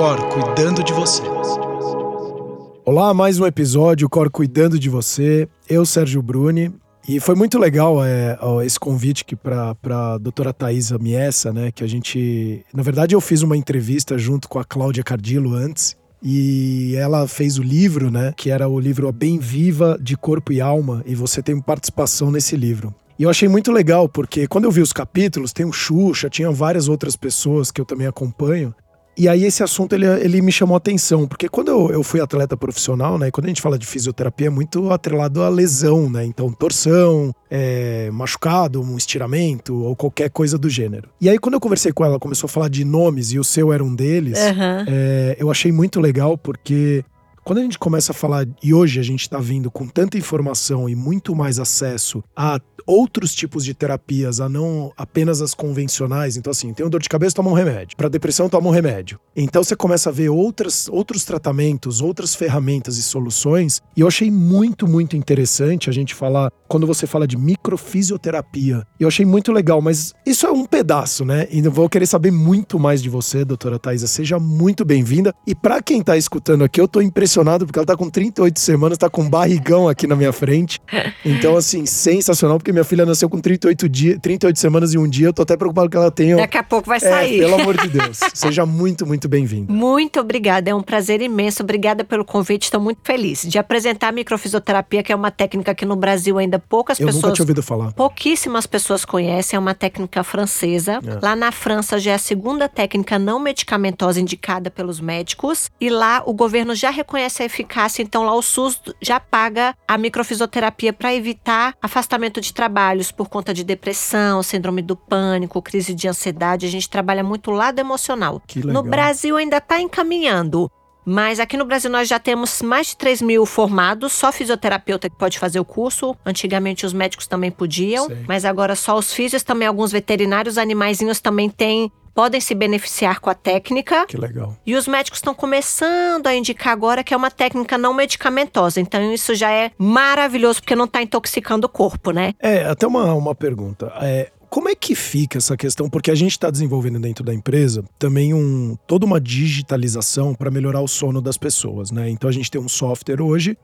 Cor cuidando de você. Olá, mais um episódio Cor cuidando de você. Eu, Sérgio Bruni. E foi muito legal é, esse convite para a doutora Thaisa Miessa, né? Que a gente. Na verdade, eu fiz uma entrevista junto com a Cláudia Cardillo antes. E ela fez o livro, né? Que era o livro A Bem Viva de Corpo e Alma. E você tem participação nesse livro. E eu achei muito legal, porque quando eu vi os capítulos, tem o Xuxa, tinha várias outras pessoas que eu também acompanho. E aí esse assunto ele, ele me chamou a atenção, porque quando eu, eu fui atleta profissional, né, quando a gente fala de fisioterapia é muito atrelado à lesão, né, então torção, é, machucado, um estiramento ou qualquer coisa do gênero. E aí quando eu conversei com ela, começou a falar de nomes e o seu era um deles, uhum. é, eu achei muito legal porque quando a gente começa a falar, e hoje a gente está vindo com tanta informação e muito mais acesso a outros tipos de terapias, a não apenas as convencionais. Então, assim, tem dor de cabeça, toma um remédio. Para depressão, toma um remédio. Então, você começa a ver outras, outros tratamentos, outras ferramentas e soluções. E eu achei muito, muito interessante a gente falar, quando você fala de microfisioterapia. Eu achei muito legal, mas isso é um pedaço, né? E eu vou querer saber muito mais de você, doutora Thaisa. Seja muito bem-vinda. E para quem está escutando aqui, eu estou impressionado porque ela está com 38 semanas, está com um barrigão aqui na minha frente. Então, assim, sensacional, porque minha minha filha nasceu com 38, dia, 38 semanas e um dia. Eu tô até preocupado que ela tenha. Daqui a pouco vai é, sair. Pelo amor de Deus. Seja muito, muito bem-vinda. Muito obrigada. É um prazer imenso. Obrigada pelo convite. Estou muito feliz de apresentar a microfisioterapia, que é uma técnica que no Brasil ainda poucas eu pessoas. Eu nunca tinha ouvido falar. Pouquíssimas pessoas conhecem. É uma técnica francesa. É. Lá na França já é a segunda técnica não medicamentosa indicada pelos médicos. E lá o governo já reconhece a eficácia. Então lá o SUS já paga a microfisioterapia para evitar afastamento de trabalho trabalhos por conta de depressão, síndrome do pânico, crise de ansiedade. A gente trabalha muito o lado emocional. No Brasil ainda está encaminhando. Mas aqui no Brasil nós já temos mais de 3 mil formados, só fisioterapeuta que pode fazer o curso. Antigamente os médicos também podiam, Sei. mas agora só os físicos, também alguns veterinários, animaizinhos também têm podem se beneficiar com a técnica. Que legal. E os médicos estão começando a indicar agora que é uma técnica não medicamentosa. Então isso já é maravilhoso, porque não está intoxicando o corpo, né? É, até uma, uma pergunta. É, como é que fica essa questão? Porque a gente está desenvolvendo dentro da empresa também um, toda uma digitalização para melhorar o sono das pessoas, né? Então a gente tem um software hoje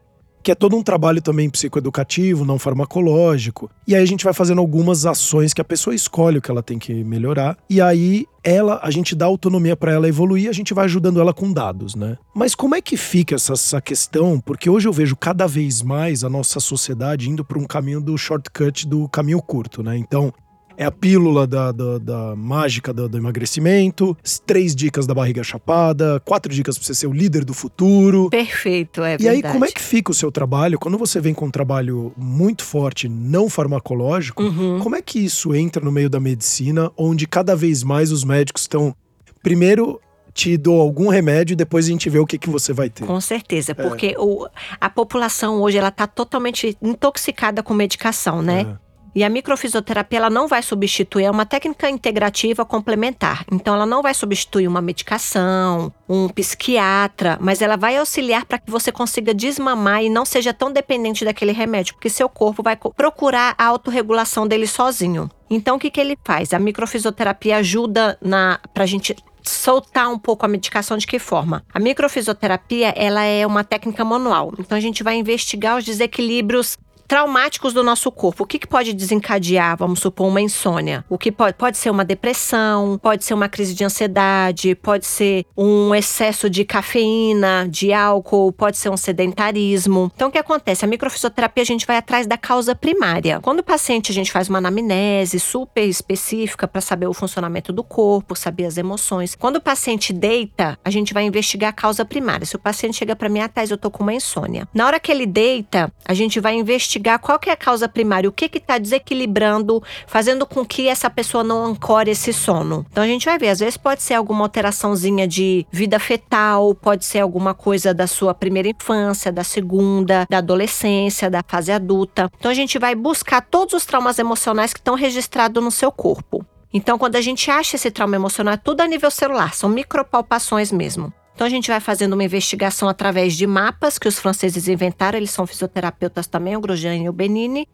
que é todo um trabalho também psicoeducativo, não farmacológico. E aí a gente vai fazendo algumas ações que a pessoa escolhe o que ela tem que melhorar. E aí ela, a gente dá autonomia para ela evoluir, a gente vai ajudando ela com dados, né? Mas como é que fica essa, essa questão? Porque hoje eu vejo cada vez mais a nossa sociedade indo para um caminho do shortcut, do caminho curto, né? Então, é a pílula da, da, da mágica do, do, emagrecimento, três dicas da barriga chapada, quatro dicas para você ser o líder do futuro. Perfeito, é e verdade. E aí, como é que fica o seu trabalho? Quando você vem com um trabalho muito forte, não farmacológico, uhum. como é que isso entra no meio da medicina, onde cada vez mais os médicos estão, primeiro, te dou algum remédio e depois a gente vê o que, que você vai ter. Com certeza, porque é. o, a população hoje ela está totalmente intoxicada com medicação, né? É. E a microfisioterapia ela não vai substituir, é uma técnica integrativa complementar. Então ela não vai substituir uma medicação, um psiquiatra, mas ela vai auxiliar para que você consiga desmamar e não seja tão dependente daquele remédio, porque seu corpo vai procurar a autorregulação dele sozinho. Então o que, que ele faz? A microfisioterapia ajuda na para a gente soltar um pouco a medicação de que forma? A microfisioterapia, ela é uma técnica manual. Então a gente vai investigar os desequilíbrios traumáticos do nosso corpo. O que, que pode desencadear, vamos supor, uma insônia? O que pode, pode ser uma depressão, pode ser uma crise de ansiedade, pode ser um excesso de cafeína, de álcool, pode ser um sedentarismo. Então, o que acontece? A microfisioterapia a gente vai atrás da causa primária. Quando o paciente a gente faz uma anamnese super específica para saber o funcionamento do corpo, saber as emoções. Quando o paciente deita, a gente vai investigar a causa primária. Se o paciente chega para mim, ah, eu tô com uma insônia. Na hora que ele deita, a gente vai investigar investigar qual que é a causa primária, o que está desequilibrando, fazendo com que essa pessoa não ancore esse sono. Então a gente vai ver, às vezes pode ser alguma alteraçãozinha de vida fetal, pode ser alguma coisa da sua primeira infância, da segunda, da adolescência, da fase adulta. Então a gente vai buscar todos os traumas emocionais que estão registrados no seu corpo. Então, quando a gente acha esse trauma emocional, é tudo a nível celular, são micropalpações mesmo. Então a gente vai fazendo uma investigação através de mapas que os franceses inventaram, eles são fisioterapeutas também, o Grosjean e o Benini,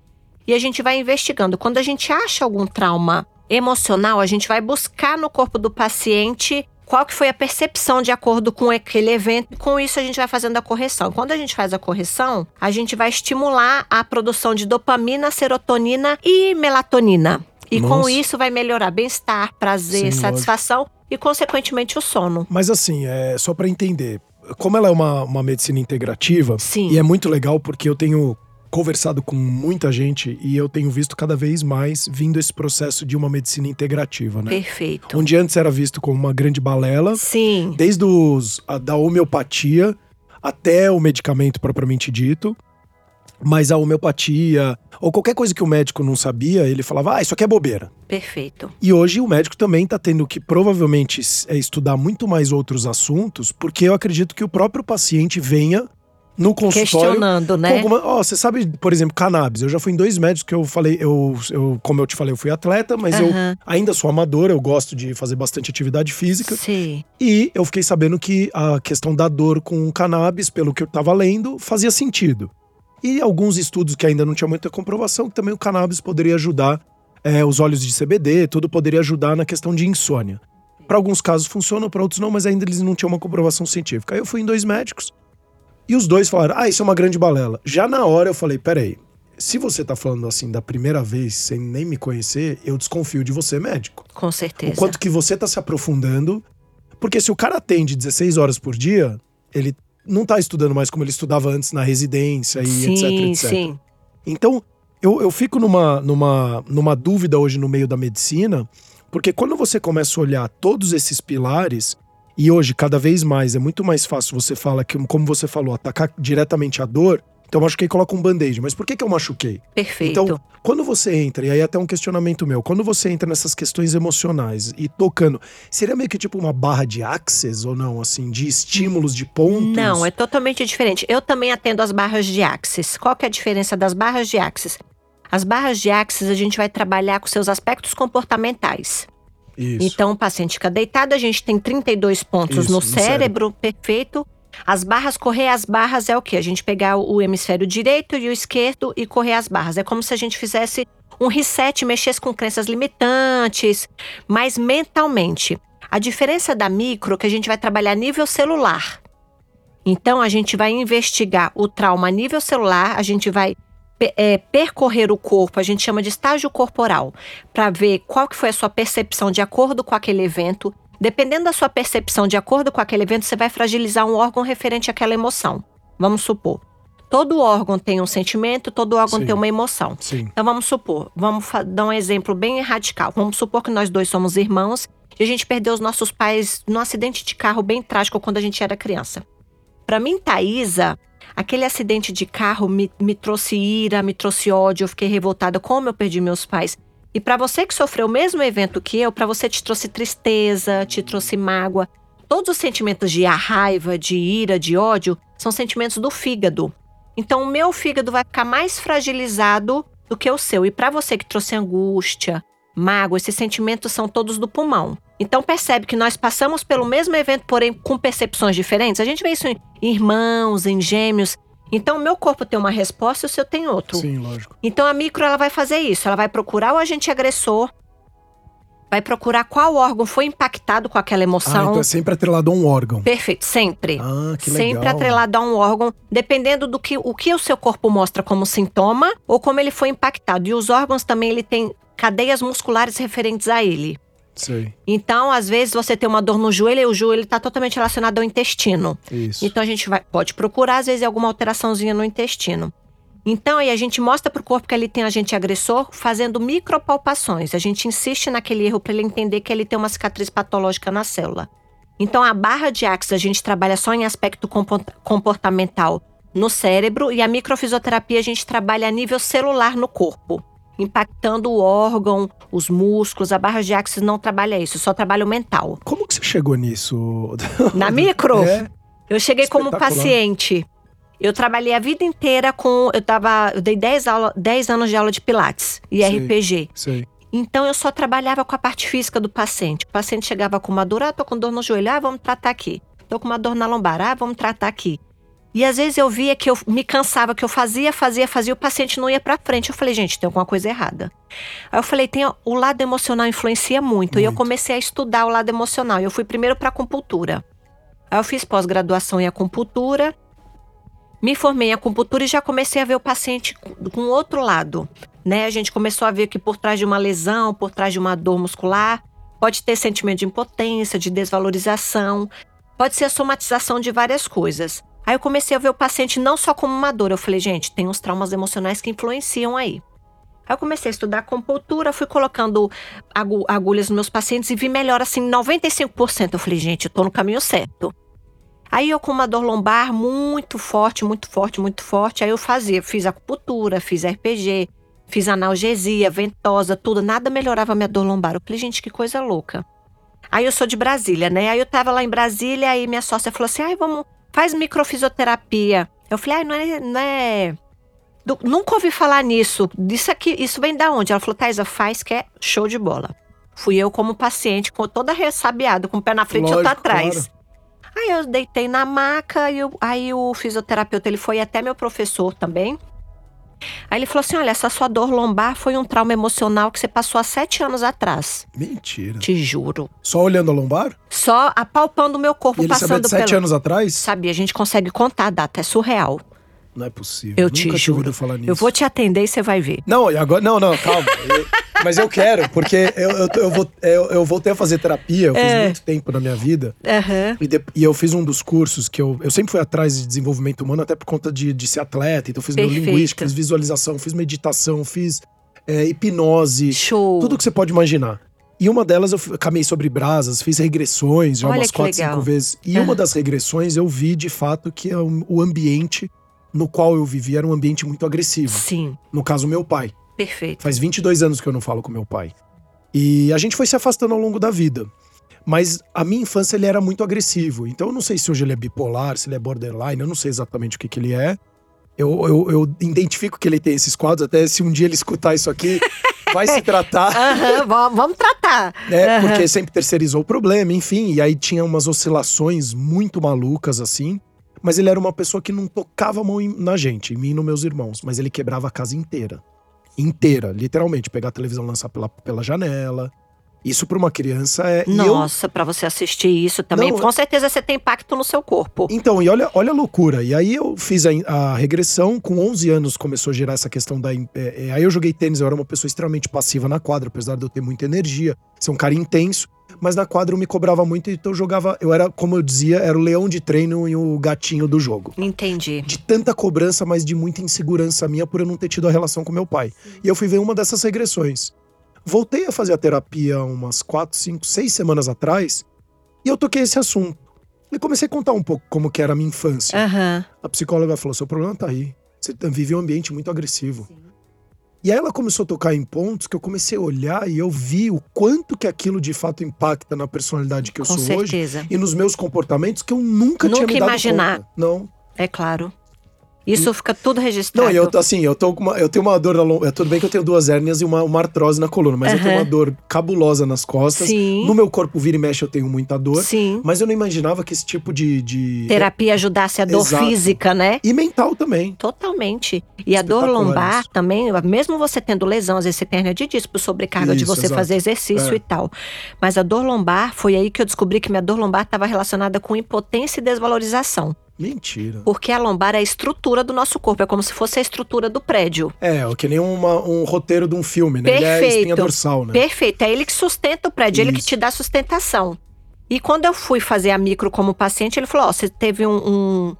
e a gente vai investigando. Quando a gente acha algum trauma emocional, a gente vai buscar no corpo do paciente qual que foi a percepção de acordo com aquele evento. E com isso a gente vai fazendo a correção. Quando a gente faz a correção, a gente vai estimular a produção de dopamina, serotonina e melatonina. E Nossa. com isso vai melhorar bem-estar, prazer, Sim, satisfação. E, consequentemente, o sono. Mas assim, é só para entender, como ela é uma, uma medicina integrativa, Sim. e é muito legal porque eu tenho conversado com muita gente e eu tenho visto cada vez mais vindo esse processo de uma medicina integrativa, né? Perfeito. Onde antes era visto como uma grande balela. Sim. Desde os, a, da homeopatia até o medicamento propriamente dito. Mas a homeopatia, ou qualquer coisa que o médico não sabia, ele falava, ah, isso aqui é bobeira. Perfeito. E hoje o médico também está tendo que provavelmente é, estudar muito mais outros assuntos, porque eu acredito que o próprio paciente venha no consultório. Questionando, né? Ó, oh, você sabe, por exemplo, cannabis. Eu já fui em dois médicos que eu falei, eu, eu como eu te falei, eu fui atleta, mas uhum. eu ainda sou amador, eu gosto de fazer bastante atividade física. Sim. E eu fiquei sabendo que a questão da dor com cannabis, pelo que eu estava lendo, fazia sentido. E alguns estudos que ainda não tinham muita comprovação, que também o cannabis poderia ajudar, é, os óleos de CBD, tudo poderia ajudar na questão de insônia. Para alguns casos funcionam, para outros não, mas ainda eles não tinham uma comprovação científica. Aí eu fui em dois médicos, e os dois falaram: ah, isso é uma grande balela. Já na hora eu falei: peraí, se você tá falando assim da primeira vez, sem nem me conhecer, eu desconfio de você, médico. Com certeza. O quanto que você tá se aprofundando. Porque se o cara atende 16 horas por dia, ele não tá estudando mais como ele estudava antes na residência e sim, etc, etc. Sim. Então, eu, eu fico numa, numa, numa dúvida hoje no meio da medicina, porque quando você começa a olhar todos esses pilares, e hoje, cada vez mais, é muito mais fácil você falar que, como você falou, atacar diretamente a dor. Então eu machuquei, coloca um band-aid. Mas por que, que eu machuquei? Perfeito. Então, quando você entra, e aí até um questionamento meu, quando você entra nessas questões emocionais e tocando, seria meio que tipo uma barra de axis ou não, assim, de estímulos, de pontos? Não, é totalmente diferente. Eu também atendo as barras de axis. Qual que é a diferença das barras de axis? As barras de axis a gente vai trabalhar com seus aspectos comportamentais. Isso. Então, o paciente fica deitado, a gente tem 32 pontos Isso, no, no cérebro, cérebro, perfeito. As barras, correr as barras é o quê? A gente pegar o hemisfério direito e o esquerdo e correr as barras. É como se a gente fizesse um reset, mexesse com crenças limitantes, mas mentalmente. A diferença da micro é que a gente vai trabalhar nível celular. Então, a gente vai investigar o trauma a nível celular, a gente vai é, percorrer o corpo, a gente chama de estágio corporal, para ver qual que foi a sua percepção de acordo com aquele evento. Dependendo da sua percepção de acordo com aquele evento, você vai fragilizar um órgão referente àquela emoção. Vamos supor. Todo órgão tem um sentimento, todo órgão Sim. tem uma emoção. Sim. Então vamos supor, vamos dar um exemplo bem radical. Vamos supor que nós dois somos irmãos e a gente perdeu os nossos pais num acidente de carro bem trágico quando a gente era criança. Para mim, Thaisa, Aquele acidente de carro me, me trouxe ira, me trouxe ódio, eu fiquei revoltada como eu perdi meus pais. E para você que sofreu o mesmo evento que eu, para você te trouxe tristeza, te trouxe mágoa. Todos os sentimentos de raiva, de ira, de ódio são sentimentos do fígado. Então o meu fígado vai ficar mais fragilizado do que o seu. E para você que trouxe angústia, mágoa, esses sentimentos são todos do pulmão. Então percebe que nós passamos pelo mesmo evento, porém com percepções diferentes. A gente vê isso em irmãos, em gêmeos. Então o meu corpo tem uma resposta e o seu tem outro. Sim, lógico. Então a micro ela vai fazer isso, ela vai procurar o agente agressor, vai procurar qual órgão foi impactado com aquela emoção. Ah, então é sempre atrelado a um órgão. Perfeito, sempre. Ah, que legal. Sempre atrelado a um órgão, dependendo do que o que o seu corpo mostra como sintoma ou como ele foi impactado. E os órgãos também ele tem cadeias musculares referentes a ele. Sei. Então, às vezes, você tem uma dor no joelho e o joelho está totalmente relacionado ao intestino. Isso. Então, a gente vai, pode procurar, às vezes, alguma alteraçãozinha no intestino. Então, aí a gente mostra para o corpo que ele tem agente agressor fazendo micropalpações. A gente insiste naquele erro para ele entender que ele tem uma cicatriz patológica na célula. Então, a barra de axis a gente trabalha só em aspecto comportamental no cérebro e a microfisioterapia a gente trabalha a nível celular no corpo impactando o órgão, os músculos. A barra de axis não trabalha isso, só trabalha o mental. Como que você chegou nisso? Na micro? É. Eu cheguei como paciente. Eu trabalhei a vida inteira com. Eu tava. Eu dei 10, aula, 10 anos de aula de Pilates e sei, RPG. Sei. Então eu só trabalhava com a parte física do paciente. O paciente chegava com uma dor, ah, tô com dor no joelho, ah, vamos tratar aqui. Tô com uma dor na lombar, ah, vamos tratar aqui. E às vezes eu via que eu me cansava, que eu fazia, fazia, fazia, o paciente não ia para frente. Eu falei, gente, tem alguma coisa errada. Aí eu falei, tem o lado emocional influencia muito. muito. E eu comecei a estudar o lado emocional. Eu fui primeiro para acupuntura. Aí eu fiz pós-graduação em acupuntura, me formei em acupuntura e já comecei a ver o paciente com outro lado. Né? A gente começou a ver que por trás de uma lesão, por trás de uma dor muscular, pode ter sentimento de impotência, de desvalorização, pode ser a somatização de várias coisas. Aí eu comecei a ver o paciente não só como uma dor. Eu falei, gente, tem uns traumas emocionais que influenciam aí. Aí eu comecei a estudar acupuntura, fui colocando agulhas nos meus pacientes e vi melhor assim 95%. Eu falei, gente, eu tô no caminho certo. Aí eu com uma dor lombar muito forte, muito forte, muito forte, aí eu fazia, fiz acupuntura, fiz RPG, fiz analgesia, ventosa, tudo, nada melhorava minha dor lombar. Eu falei, gente, que coisa louca. Aí eu sou de Brasília, né? Aí eu tava lá em Brasília, aí minha sócia falou assim: ai, vamos faz microfisioterapia. Eu falei, ai, não é. Não é... nunca ouvi falar nisso. Isso aqui, isso vem da onde? Ela falou, Thaisa, faz que é show de bola. Fui eu como paciente, com toda ressabiada, com o pé na frente e outro atrás. Claro. Aí eu deitei na maca, e eu, aí o fisioterapeuta ele foi até meu professor também. Aí ele falou assim: olha, essa sua dor lombar foi um trauma emocional que você passou há sete anos atrás. Mentira. Te juro. Só olhando a lombar? Só apalpando o meu corpo, e ele passando sabia de sete pelo... anos atrás? Sabia, a gente consegue contar a data, é surreal. Não é possível. Eu Nunca te juro. falar nisso. Eu vou te atender e você vai ver. Não, agora, não, não, calma. eu, mas eu quero, porque eu, eu, eu, vou, eu, eu voltei a fazer terapia, eu fiz é. muito tempo na minha vida. Uhum. E, de, e, eu fiz um dos cursos que eu. Eu sempre fui atrás de desenvolvimento humano, até por conta de, de ser atleta. Então, eu fiz neurolinguística, fiz visualização, fiz meditação, fiz é, hipnose. Show. Tudo que você pode imaginar. E uma delas eu caminhei sobre brasas, fiz regressões já Olha umas quatro, legal. cinco vezes. E uhum. uma das regressões eu vi de fato que é o ambiente no qual eu vivia era um ambiente muito agressivo. Sim. No caso, meu pai. Perfeito. Faz 22 anos que eu não falo com meu pai. E a gente foi se afastando ao longo da vida. Mas a minha infância ele era muito agressivo. Então eu não sei se hoje ele é bipolar, se ele é borderline, eu não sei exatamente o que, que ele é. Eu, eu, eu identifico que ele tem esses quadros, até se um dia ele escutar isso aqui, vai se tratar. uhum, vamos tratar. É, uhum. Porque sempre terceirizou o problema, enfim. E aí tinha umas oscilações muito malucas, assim. Mas ele era uma pessoa que não tocava a mão na gente, em mim e nos meus irmãos, mas ele quebrava a casa inteira. Inteira, literalmente. Pegar a televisão, lançar pela, pela janela. Isso para uma criança é. Nossa, eu... para você assistir isso também, não, com certeza você tem impacto no seu corpo. Então, e olha, olha a loucura. E aí eu fiz a, a regressão, com 11 anos começou a gerar essa questão da. É, é, aí eu joguei tênis, eu era uma pessoa extremamente passiva na quadra, apesar de eu ter muita energia, ser um cara intenso mas na quadra eu me cobrava muito, então eu jogava. Eu era, como eu dizia, era o leão de treino e o gatinho do jogo. Entendi. De tanta cobrança, mas de muita insegurança minha por eu não ter tido a relação com meu pai. E eu fui ver uma dessas regressões. Voltei a fazer a terapia umas quatro, cinco, seis semanas atrás e eu toquei esse assunto. E comecei a contar um pouco como que era a minha infância. Uhum. A psicóloga falou: seu problema tá aí. Você vive um ambiente muito agressivo. Sim. E aí ela começou a tocar em pontos que eu comecei a olhar e eu vi o quanto que aquilo de fato impacta na personalidade que eu Com sou certeza. hoje e nos meus comportamentos que eu nunca, nunca tinha me dado imaginar. conta. Não. É claro. Isso fica tudo registrado. Não, eu, assim, eu, tô uma, eu tenho uma dor na lombar. Tudo bem que eu tenho duas hérnias e uma, uma artrose na coluna, mas uhum. eu tenho uma dor cabulosa nas costas. Sim. No meu corpo vira e mexe, eu tenho muita dor. Sim. Mas eu não imaginava que esse tipo de. de... Terapia ajudasse a dor Exato. física, né? E mental também. Totalmente. E a dor lombar também, mesmo você tendo lesão, às vezes você tem hernia de disco, sobrecarga Isso, de você exato. fazer exercício é. e tal. Mas a dor lombar, foi aí que eu descobri que minha dor lombar estava relacionada com impotência e desvalorização. Mentira. Porque a lombar é a estrutura do nosso corpo, é como se fosse a estrutura do prédio. É, que nem uma, um roteiro de um filme, né? Perfeito. Ele é a espinha dorsal, né? Perfeito, é ele que sustenta o prédio, Isso. ele que te dá sustentação. E quando eu fui fazer a micro como paciente, ele falou: Ó, oh, você teve um, um,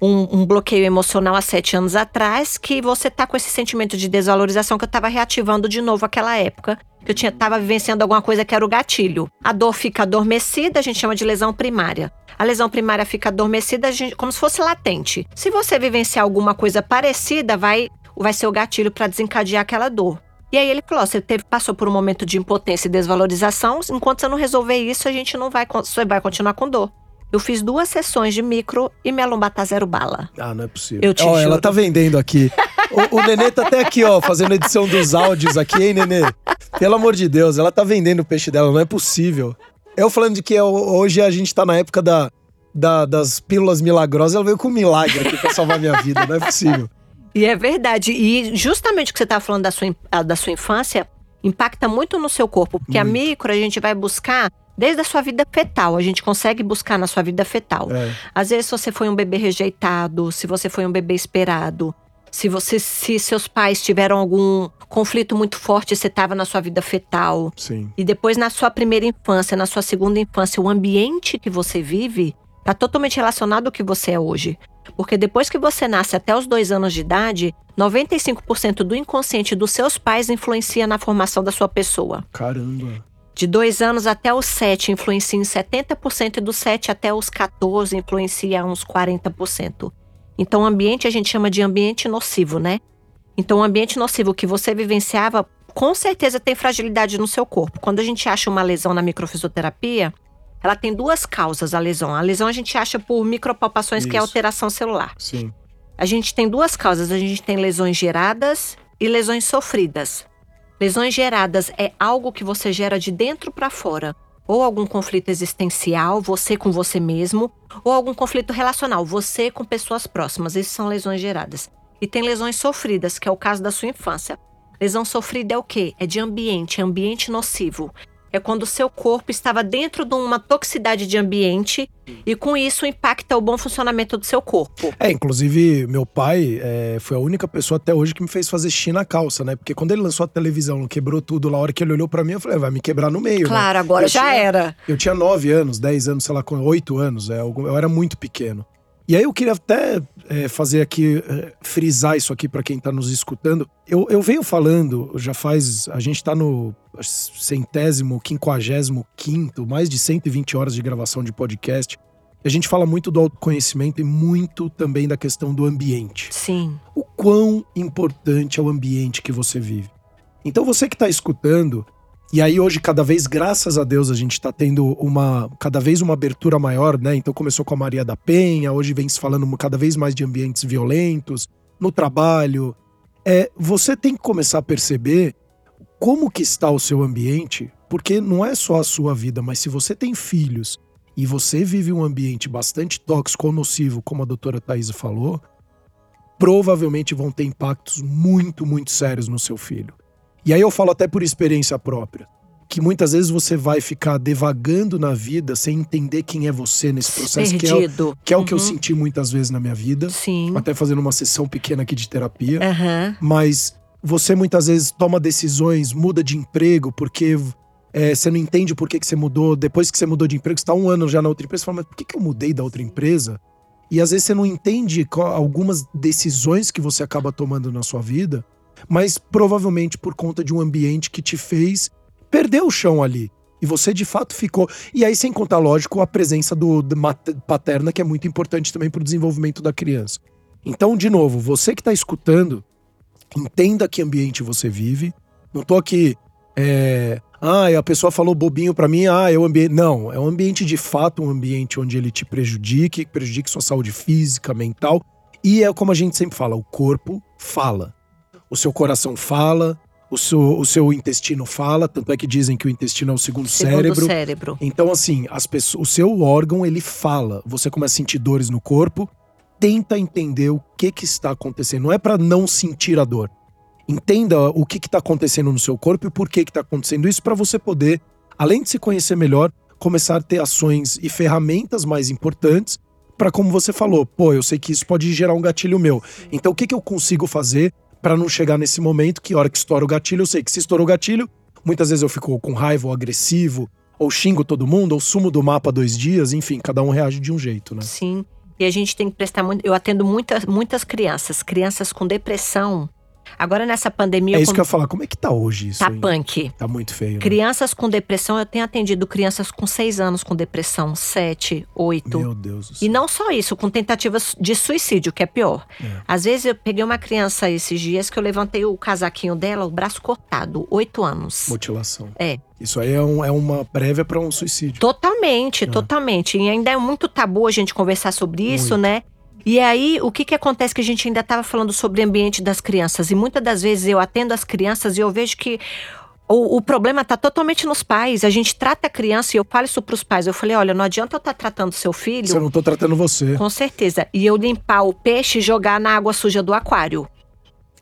um, um, bloqueio emocional há sete anos atrás, que você tá com esse sentimento de desvalorização que eu tava reativando de novo aquela época. Que eu tinha, tava vivenciando alguma coisa que era o gatilho. A dor fica adormecida, a gente chama de lesão primária. A lesão primária fica adormecida como se fosse latente. Se você vivenciar alguma coisa parecida, vai, vai ser o gatilho para desencadear aquela dor. E aí ele falou: você teve, passou por um momento de impotência e desvalorização. Enquanto você não resolver isso, a gente não vai, você vai continuar com dor. Eu fiz duas sessões de micro e minha lombar tá zero bala. Ah, não é possível. Eu te oh, Ela tá vendendo aqui. o, o Nenê tá até aqui, ó, fazendo edição dos áudios aqui, hein, Nenê? Pelo amor de Deus, ela tá vendendo o peixe dela, não é possível. Eu falando de que hoje a gente tá na época da, da, das pílulas milagrosas, ela veio com um milagre aqui pra salvar minha vida, não é possível. E é verdade. E justamente o que você estava falando da sua, da sua infância impacta muito no seu corpo. Porque muito. a micro a gente vai buscar desde a sua vida fetal. A gente consegue buscar na sua vida fetal. É. Às vezes, se você foi um bebê rejeitado, se você foi um bebê esperado, se você, se seus pais tiveram algum conflito muito forte, você estava na sua vida fetal. Sim. E depois na sua primeira infância, na sua segunda infância, o ambiente que você vive está totalmente relacionado ao que você é hoje. Porque depois que você nasce até os dois anos de idade, 95% do inconsciente dos seus pais influencia na formação da sua pessoa. Caramba! De dois anos até os sete influencia em 70% e dos sete até os 14 influencia uns 40%. Então, o ambiente a gente chama de ambiente nocivo, né? Então, o ambiente nocivo que você vivenciava, com certeza tem fragilidade no seu corpo. Quando a gente acha uma lesão na microfisioterapia, ela tem duas causas, a lesão. A lesão a gente acha por micropalpações, Isso. que é alteração celular. Sim. A gente tem duas causas. A gente tem lesões geradas e lesões sofridas. Lesões geradas é algo que você gera de dentro para fora. Ou algum conflito existencial, você com você mesmo, ou algum conflito relacional, você com pessoas próximas. Essas são lesões geradas. E tem lesões sofridas, que é o caso da sua infância. Lesão sofrida é o quê? É de ambiente, ambiente nocivo é quando o seu corpo estava dentro de uma toxicidade de ambiente e com isso impacta o bom funcionamento do seu corpo. É, inclusive, meu pai é, foi a única pessoa até hoje que me fez fazer xixi na calça, né? Porque quando ele lançou a televisão, quebrou tudo, na hora que ele olhou para mim, eu falei, ah, vai me quebrar no meio. Né? Claro, né? agora eu já tinha, era. Eu tinha nove anos, dez anos, sei lá, oito anos, é, eu era muito pequeno. E aí eu queria até é, fazer aqui, é, frisar isso aqui para quem está nos escutando. Eu, eu venho falando, já faz. A gente está no centésimo, quinquagésimo quinto, mais de 120 horas de gravação de podcast. A gente fala muito do autoconhecimento e muito também da questão do ambiente. Sim. O quão importante é o ambiente que você vive. Então você que está escutando, e aí hoje, cada vez, graças a Deus, a gente está tendo uma cada vez uma abertura maior, né? Então começou com a Maria da Penha, hoje vem se falando cada vez mais de ambientes violentos, no trabalho. É, você tem que começar a perceber como que está o seu ambiente, porque não é só a sua vida, mas se você tem filhos e você vive um ambiente bastante tóxico ou nocivo, como a doutora Thaisa falou, provavelmente vão ter impactos muito, muito sérios no seu filho. E aí eu falo até por experiência própria, que muitas vezes você vai ficar devagando na vida sem entender quem é você nesse processo, Perdido. que é, que é uhum. o que eu uhum. senti muitas vezes na minha vida. Sim. Até fazendo uma sessão pequena aqui de terapia. Uhum. Mas você muitas vezes toma decisões, muda de emprego, porque é, você não entende por que, que você mudou. Depois que você mudou de emprego, você está um ano já na outra empresa, você fala, mas por que, que eu mudei da outra empresa? E às vezes você não entende algumas decisões que você acaba tomando na sua vida mas provavelmente por conta de um ambiente que te fez perder o chão ali. E você de fato ficou. E aí, sem contar, lógico, a presença do, do paterna, que é muito importante também para o desenvolvimento da criança. Então, de novo, você que está escutando, entenda que ambiente você vive. Não tô aqui. É, ah, a pessoa falou bobinho para mim, ah, é o ambiente. Não, é um ambiente de fato, um ambiente onde ele te prejudique, prejudique sua saúde física, mental. E é como a gente sempre fala, o corpo fala o seu coração fala, o seu, o seu intestino fala, tanto é que dizem que o intestino é o segundo, segundo cérebro. cérebro. Então, assim, as pessoas, o seu órgão, ele fala. Você começa a sentir dores no corpo, tenta entender o que que está acontecendo. Não é para não sentir a dor. Entenda o que está acontecendo no seu corpo e por que está acontecendo isso para você poder, além de se conhecer melhor, começar a ter ações e ferramentas mais importantes para como você falou, pô, eu sei que isso pode gerar um gatilho meu. Então o que, que eu consigo fazer para não chegar nesse momento que, hora que estoura o gatilho, eu sei que se estourou o gatilho, muitas vezes eu fico com raiva ou agressivo, ou xingo todo mundo, ou sumo do mapa dois dias, enfim, cada um reage de um jeito, né? Sim. E a gente tem que prestar muito. Eu atendo muitas, muitas crianças, crianças com depressão Agora nessa pandemia. É isso como... que eu ia falar. Como é que tá hoje isso? Tá hein? punk. Tá muito feio. Né? Crianças com depressão, eu tenho atendido crianças com seis anos com depressão, sete, oito. Meu Deus do céu. E não só isso, com tentativas de suicídio, que é pior. É. Às vezes eu peguei uma criança esses dias que eu levantei o casaquinho dela, o braço cortado, oito anos. Mutilação. É. Isso aí é, um, é uma prévia para um suicídio. Totalmente, é. totalmente. E ainda é muito tabu a gente conversar sobre isso, muito. né? E aí, o que, que acontece que a gente ainda estava falando sobre o ambiente das crianças? E muitas das vezes eu atendo as crianças e eu vejo que O, o problema está totalmente nos pais. A gente trata a criança e eu falo isso para os pais. Eu falei: olha, não adianta eu estar tá tratando seu filho. Se eu não estou tratando você. Com certeza. E eu limpar o peixe e jogar na água suja do aquário.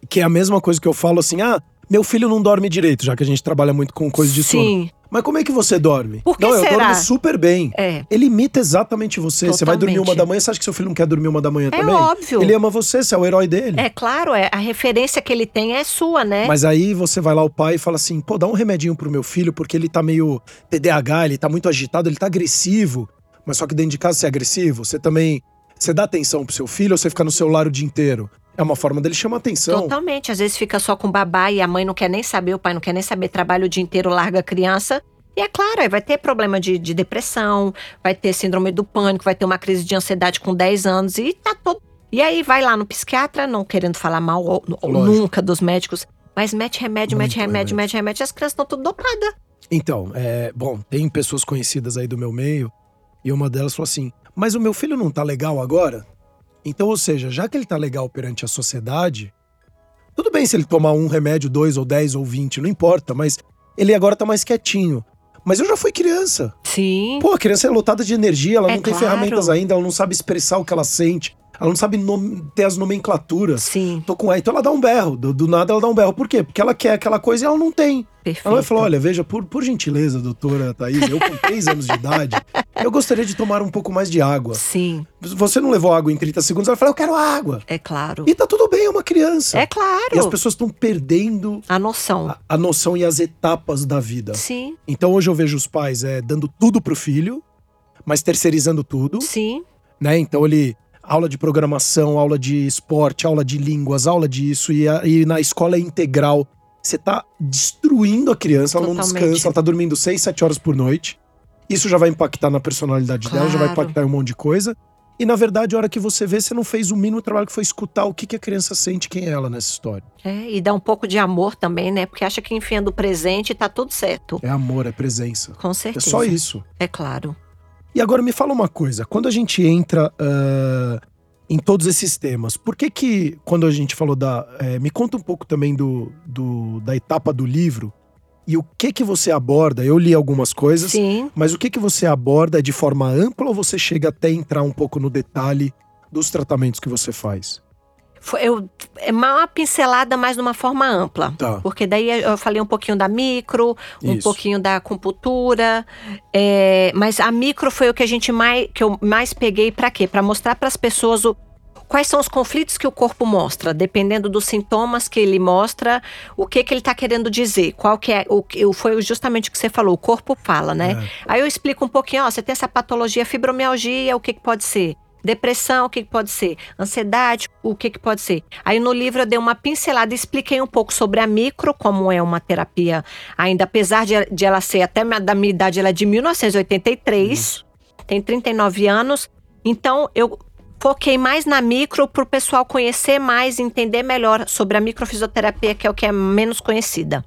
Que é a mesma coisa que eu falo assim: ah, meu filho não dorme direito, já que a gente trabalha muito com coisa de Sim. sono. Mas como é que você dorme? Por que não, será? eu dormo super bem. É. Ele imita exatamente você. Totalmente. Você vai dormir uma da manhã, você acha que seu filho não quer dormir uma da manhã é também? É óbvio. Ele ama você, você é o herói dele. É claro, é. A referência que ele tem é sua, né? Mas aí você vai lá, o pai, e fala assim: pô, dá um remedinho pro meu filho, porque ele tá meio TDAH, ele tá muito agitado, ele tá agressivo. Mas só que dentro de casa você é agressivo, você também. Você dá atenção pro seu filho ou você fica no celular o dia inteiro? É uma forma dele chamar atenção. Totalmente. Às vezes fica só com babá e a mãe não quer nem saber, o pai não quer nem saber, trabalha o dia inteiro, larga a criança. E é claro, aí vai ter problema de, de depressão, vai ter síndrome do pânico, vai ter uma crise de ansiedade com 10 anos e tá todo. E aí vai lá no psiquiatra, não querendo falar mal ou, ou nunca dos médicos, mas mete remédio, Muito mete remédio, remédio, mete remédio, e as crianças estão tudo dopadas. Então, é, bom, tem pessoas conhecidas aí do meu meio, e uma delas falou assim: Mas o meu filho não tá legal agora? Então, ou seja, já que ele tá legal perante a sociedade, tudo bem se ele tomar um remédio, dois ou dez ou vinte, não importa, mas ele agora tá mais quietinho. Mas eu já fui criança. Sim. Pô, a criança é lotada de energia, ela é não tem claro. ferramentas ainda, ela não sabe expressar o que ela sente. Ela não sabe ter as nomenclaturas. Sim. Tô com ela, então ela dá um berro. Do, do, nada ela dá um berro. Por quê? Porque ela quer aquela coisa e ela não tem. Perfeito. Ela vai falar: olha, veja, por, por gentileza, doutora Thaís, eu com 3 anos de idade, eu gostaria de tomar um pouco mais de água. Sim. Você não levou água em 30 segundos, ela fala: eu quero água. É claro. E tá tudo bem, é uma criança. É claro. E as pessoas estão perdendo a noção. A, a, noção e as etapas da vida. Sim. Então hoje eu vejo os pais é, dando tudo pro filho, mas terceirizando tudo. Sim. Né? Então ele aula de programação, aula de esporte, aula de línguas, aula disso, e, a, e na escola é integral. Você tá destruindo a criança, ela Totalmente. não descansa, ela tá dormindo 6, 7 horas por noite. Isso já vai impactar na personalidade claro. dela, já vai impactar em um monte de coisa. E na verdade, a hora que você vê, você não fez o mínimo trabalho que foi escutar o que, que a criança sente, quem é ela nessa história. É, e dá um pouco de amor também, né? Porque acha que enfiando o presente tá tudo certo. É amor, é presença. Com certeza. É só isso. É claro. E agora me fala uma coisa: quando a gente entra uh, em todos esses temas, por que que, quando a gente falou da. É, me conta um pouco também do, do, da etapa do livro e o que que você aborda? Eu li algumas coisas, Sim. mas o que que você aborda de forma ampla ou você chega até entrar um pouco no detalhe dos tratamentos que você faz? Foi, eu, é uma pincelada mais de uma forma ampla. Tá. Porque daí eu falei um pouquinho da micro, um Isso. pouquinho da acupuntura. É, mas a micro foi o que a gente mais, que eu mais peguei para quê? Para mostrar para as pessoas o, quais são os conflitos que o corpo mostra, dependendo dos sintomas que ele mostra, o que que ele está querendo dizer, qual que é, o, o, foi justamente o que você falou, o corpo fala, né? É. Aí eu explico um pouquinho, ó, você tem essa patologia fibromialgia, o que que pode ser? Depressão, o que, que pode ser? Ansiedade, o que, que pode ser? Aí no livro eu dei uma pincelada e expliquei um pouco sobre a micro, como é uma terapia, ainda apesar de, de ela ser até da minha idade, ela é de 1983, Isso. tem 39 anos. Então eu foquei mais na micro para o pessoal conhecer mais, entender melhor sobre a microfisioterapia, que é o que é menos conhecida.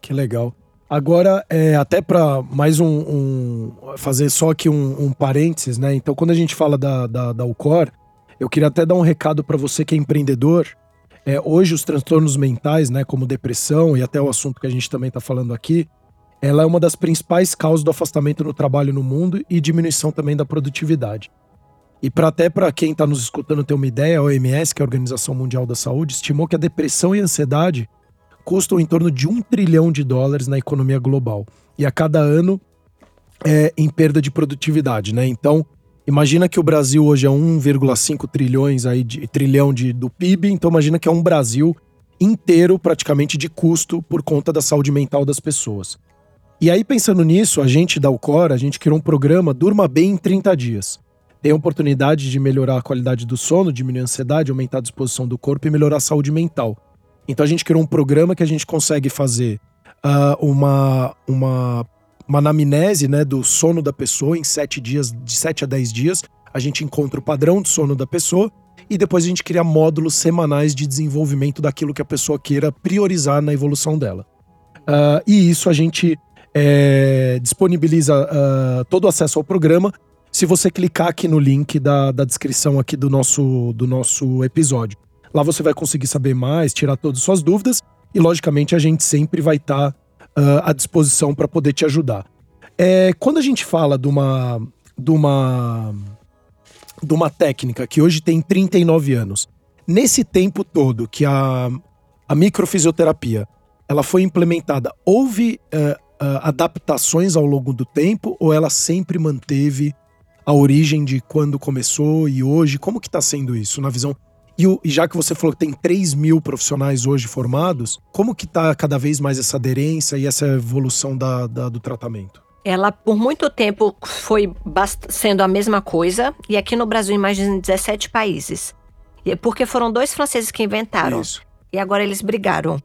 Que legal. Agora, é, até para mais um, um, fazer só aqui um, um, parênteses, né? Então, quando a gente fala da, da, da UCOR, eu queria até dar um recado para você que é empreendedor. É, hoje, os transtornos mentais, né, como depressão e até o assunto que a gente também está falando aqui, ela é uma das principais causas do afastamento no trabalho no mundo e diminuição também da produtividade. E para até para quem está nos escutando ter uma ideia, a OMS, que é a Organização Mundial da Saúde, estimou que a depressão e a ansiedade custam em torno de um trilhão de dólares na economia global. E a cada ano é em perda de produtividade, né? Então, imagina que o Brasil hoje é 1,5 trilhões aí de trilhão de, do PIB, então imagina que é um Brasil inteiro praticamente de custo por conta da saúde mental das pessoas. E aí pensando nisso, a gente da Ucor, a gente criou um programa Durma Bem em 30 dias. Tem a oportunidade de melhorar a qualidade do sono, diminuir a ansiedade, aumentar a disposição do corpo e melhorar a saúde mental. Então a gente criou um programa que a gente consegue fazer uh, uma, uma, uma anamnese né, do sono da pessoa em sete dias, de 7 a 10 dias. A gente encontra o padrão de sono da pessoa e depois a gente cria módulos semanais de desenvolvimento daquilo que a pessoa queira priorizar na evolução dela. Uh, e isso a gente é, disponibiliza uh, todo o acesso ao programa se você clicar aqui no link da, da descrição aqui do nosso, do nosso episódio. Lá você vai conseguir saber mais, tirar todas as suas dúvidas e, logicamente, a gente sempre vai estar tá, uh, à disposição para poder te ajudar. É, quando a gente fala de uma, de uma de uma técnica que hoje tem 39 anos, nesse tempo todo que a, a microfisioterapia ela foi implementada, houve uh, uh, adaptações ao longo do tempo ou ela sempre manteve a origem de quando começou e hoje? Como que está sendo isso na visão? E, o, e, já que você falou que tem 3 mil profissionais hoje formados, como que está cada vez mais essa aderência e essa evolução da, da do tratamento? Ela, por muito tempo, foi sendo a mesma coisa, e aqui no Brasil, em mais de 17 países. Porque foram dois franceses que inventaram. Isso. E agora eles brigaram.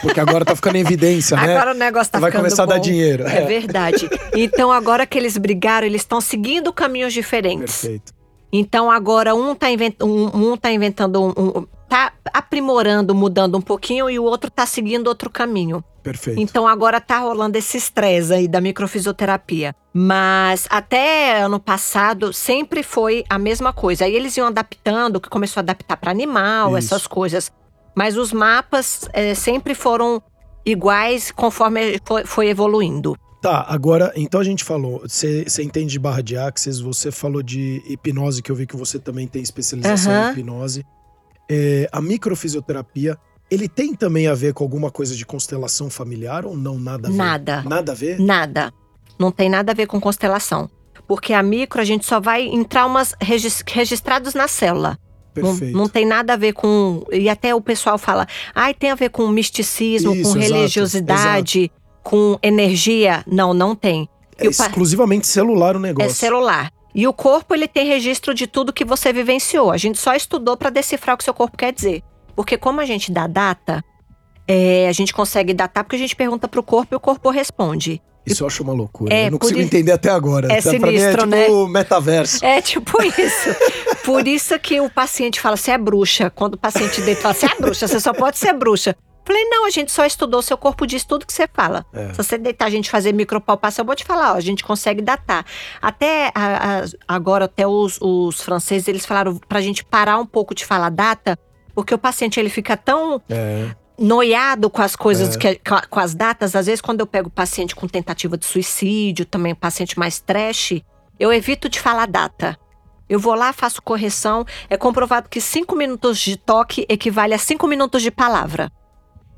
Porque agora tá ficando em evidência, né? Agora o negócio tá Vai ficando começar bom. a dar dinheiro. É, é verdade. Então agora que eles brigaram, eles estão seguindo caminhos diferentes. Perfeito. Então agora um tá, invent... um, um tá inventando um, um, tá aprimorando, mudando um pouquinho e o outro tá seguindo outro caminho. Perfeito. Então agora tá rolando esse estresse aí da microfisioterapia. Mas até ano passado sempre foi a mesma coisa. Aí eles iam adaptando, que começou a adaptar para animal, Isso. essas coisas. Mas os mapas é, sempre foram iguais conforme foi, foi, evoluindo. Tá, agora, então a gente falou, você entende de barra de axis, você falou de hipnose, que eu vi que você também tem especialização uhum. em hipnose. É, a microfisioterapia, ele tem também a ver com alguma coisa de constelação familiar ou não? Nada a ver? Nada. Nada a ver? Nada. Não tem nada a ver com constelação. Porque a micro, a gente só vai em traumas registrados na célula. Perfeito. Não, não, tem nada a ver com. E até o pessoal fala, ai, ah, tem a ver com misticismo, Isso, com religiosidade, exato. Com energia. Não, não tem. É exclusivamente celular o negócio. É celular. E o corpo, ele tem registro de tudo que você vivenciou. A gente só estudou para decifrar o que seu corpo quer dizer. Porque como a gente dá data, é, a gente consegue datar porque a gente pergunta pro corpo e o corpo responde. Isso eu acho uma loucura. É, eu não consigo entender até agora. É sinistro, mim é tipo né? metaverso. É tipo isso. por isso que o paciente fala, você é bruxa. Quando o paciente dele fala, você é bruxa, você só pode ser bruxa. Falei, não, a gente só estudou, seu corpo diz tudo que você fala. É. Se você deitar a gente fazer micropalpação, eu vou te falar, ó, a gente consegue datar. Até a, a, agora, até os, os, franceses, eles falaram pra gente parar um pouco de falar data, porque o paciente ele fica tão é noiado com as coisas, é. que, com as datas. Às vezes, quando eu pego paciente com tentativa de suicídio, também paciente mais trash, eu evito de falar data. Eu vou lá, faço correção. É comprovado que cinco minutos de toque equivale a cinco minutos de palavra.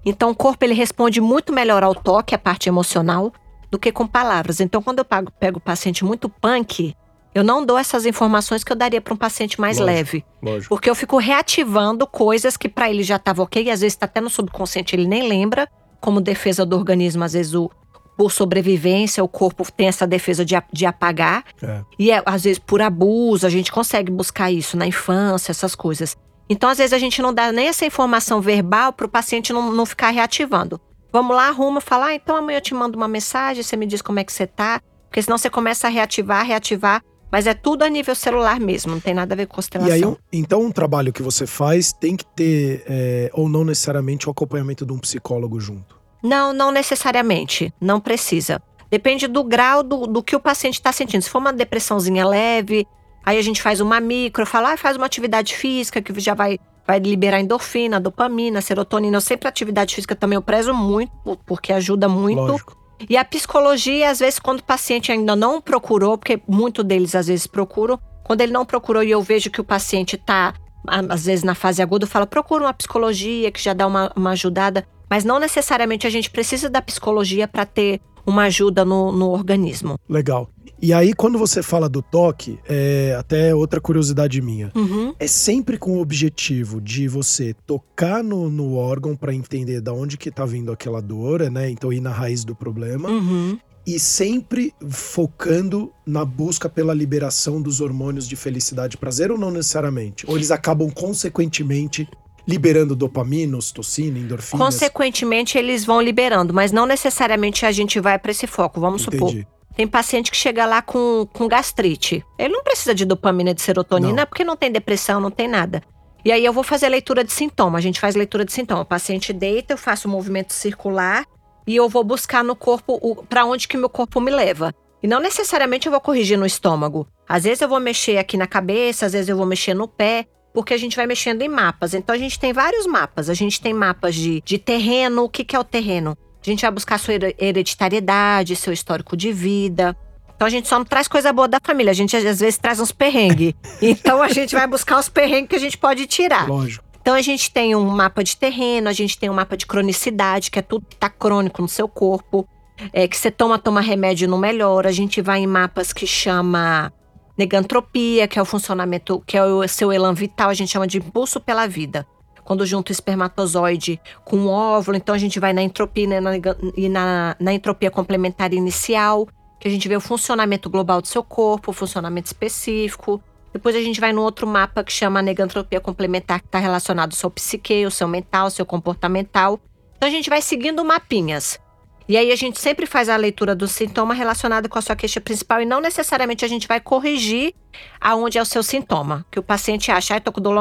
Então, o corpo ele responde muito melhor ao toque, a parte emocional, do que com palavras. Então, quando eu pego, pego o paciente muito punk, eu não dou essas informações que eu daria para um paciente mais lógico, leve. Lógico. Porque eu fico reativando coisas que para ele já estava ok, e às vezes está até no subconsciente, ele nem lembra, como defesa do organismo, às vezes o, por sobrevivência, o corpo tem essa defesa de, de apagar. É. E é, às vezes por abuso, a gente consegue buscar isso na infância, essas coisas. Então, às vezes, a gente não dá nem essa informação verbal para o paciente não, não ficar reativando. Vamos lá, arruma, fala, ah, então amanhã eu te mando uma mensagem, você me diz como é que você tá. Porque senão você começa a reativar, reativar. Mas é tudo a nível celular mesmo, não tem nada a ver com constelação. E aí, então, um trabalho que você faz tem que ter, é, ou não necessariamente, o acompanhamento de um psicólogo junto? Não, não necessariamente. Não precisa. Depende do grau do, do que o paciente está sentindo. Se for uma depressãozinha leve, aí a gente faz uma micro, fala, ah, faz uma atividade física que já vai, vai liberar endorfina, dopamina, serotonina. Eu sempre atividade física também eu prezo muito, porque ajuda muito. Lógico. E a psicologia, às vezes, quando o paciente ainda não procurou, porque muito deles às vezes procuram, quando ele não procurou e eu vejo que o paciente está, às vezes, na fase aguda, eu falo, procura uma psicologia que já dá uma, uma ajudada. Mas não necessariamente a gente precisa da psicologia para ter uma ajuda no, no organismo. Legal. E aí, quando você fala do toque, é até outra curiosidade minha. Uhum. É sempre com o objetivo de você tocar no, no órgão para entender da onde que tá vindo aquela dor, né? Então ir na raiz do problema. Uhum. E sempre focando na busca pela liberação dos hormônios de felicidade e prazer, ou não necessariamente? Ou eles acabam consequentemente liberando dopamina, ocitocina, endorfina? Consequentemente, eles vão liberando, mas não necessariamente a gente vai para esse foco. Vamos Entendi. supor. Tem paciente que chega lá com, com gastrite. Ele não precisa de dopamina de serotonina não. porque não tem depressão, não tem nada. E aí eu vou fazer leitura de sintoma. A gente faz leitura de sintoma. O paciente deita, eu faço o um movimento circular e eu vou buscar no corpo para onde que meu corpo me leva. E não necessariamente eu vou corrigir no estômago. Às vezes eu vou mexer aqui na cabeça, às vezes eu vou mexer no pé, porque a gente vai mexendo em mapas. Então a gente tem vários mapas. A gente tem mapas de, de terreno. O que, que é o terreno? A gente vai buscar sua hereditariedade, seu histórico de vida. Então a gente só não traz coisa boa da família, a gente às vezes traz uns perrengues. então a gente vai buscar os perrengues que a gente pode tirar. Lógico. Então a gente tem um mapa de terreno, a gente tem um mapa de cronicidade, que é tudo que tá crônico no seu corpo. É, que você toma, toma remédio e não melhora. A gente vai em mapas que chama negantropia, que é o funcionamento, que é o seu elan vital, a gente chama de impulso pela vida quando junta o espermatozoide com o óvulo. Então a gente vai na entropia né, na, e na, na entropia complementar inicial, que a gente vê o funcionamento global do seu corpo, o funcionamento específico. Depois a gente vai no outro mapa que chama negantropia complementar, que está relacionado ao seu psique, o seu mental, o seu comportamental. Então a gente vai seguindo mapinhas. E aí a gente sempre faz a leitura do sintoma relacionado com a sua queixa principal e não necessariamente a gente vai corrigir aonde é o seu sintoma. Que o paciente acha, ah, tô com dor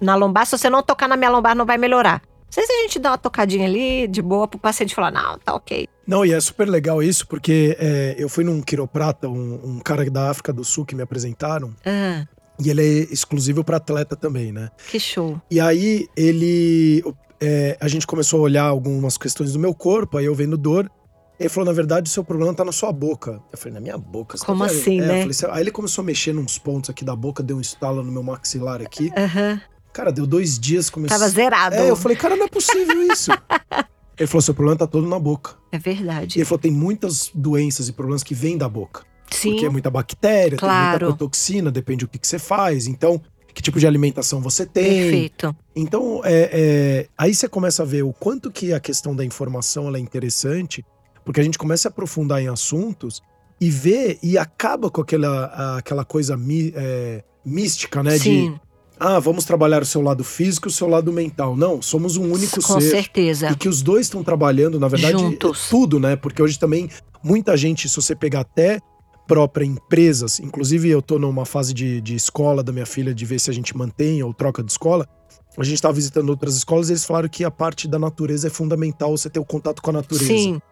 na lombar, se você não tocar na minha lombar não vai melhorar. Às vezes a gente dá uma tocadinha ali, de boa, pro paciente falar, não, tá ok. Não, e é super legal isso, porque é, eu fui num quiroprata, um, um, cara da África do Sul que me apresentaram. Ah. E ele é exclusivo para atleta também, né? Que show. E aí ele é, a gente começou a olhar algumas questões do meu corpo, aí eu vendo dor. Ele falou, na verdade, o seu problema tá na sua boca. Eu falei, na minha boca? Como tá assim, é, né? Falei, aí ele começou a mexer nos pontos aqui da boca, deu um estalo no meu maxilar aqui. Uhum. Cara, deu dois dias, começou... Tava zerado. É, eu falei, cara, não é possível isso. ele falou, seu problema tá todo na boca. É verdade. E ele falou, tem muitas doenças e problemas que vêm da boca. Sim. Porque é muita bactéria, claro. tem muita toxina, depende do que, que você faz. Então, que tipo de alimentação você tem. Perfeito. Então, é, é, aí você começa a ver o quanto que a questão da informação é interessante, porque a gente começa a aprofundar em assuntos e vê e acaba com aquela, aquela coisa mi, é, mística, né? Sim. De, ah, vamos trabalhar o seu lado físico e o seu lado mental. Não, somos um único com ser. Com certeza. E que os dois estão trabalhando, na verdade, Juntos. tudo, né? Porque hoje também muita gente, se você pegar até própria empresas. Inclusive, eu estou numa fase de, de escola da minha filha de ver se a gente mantém ou troca de escola. A gente estava visitando outras escolas e eles falaram que a parte da natureza é fundamental você ter o contato com a natureza. Sim.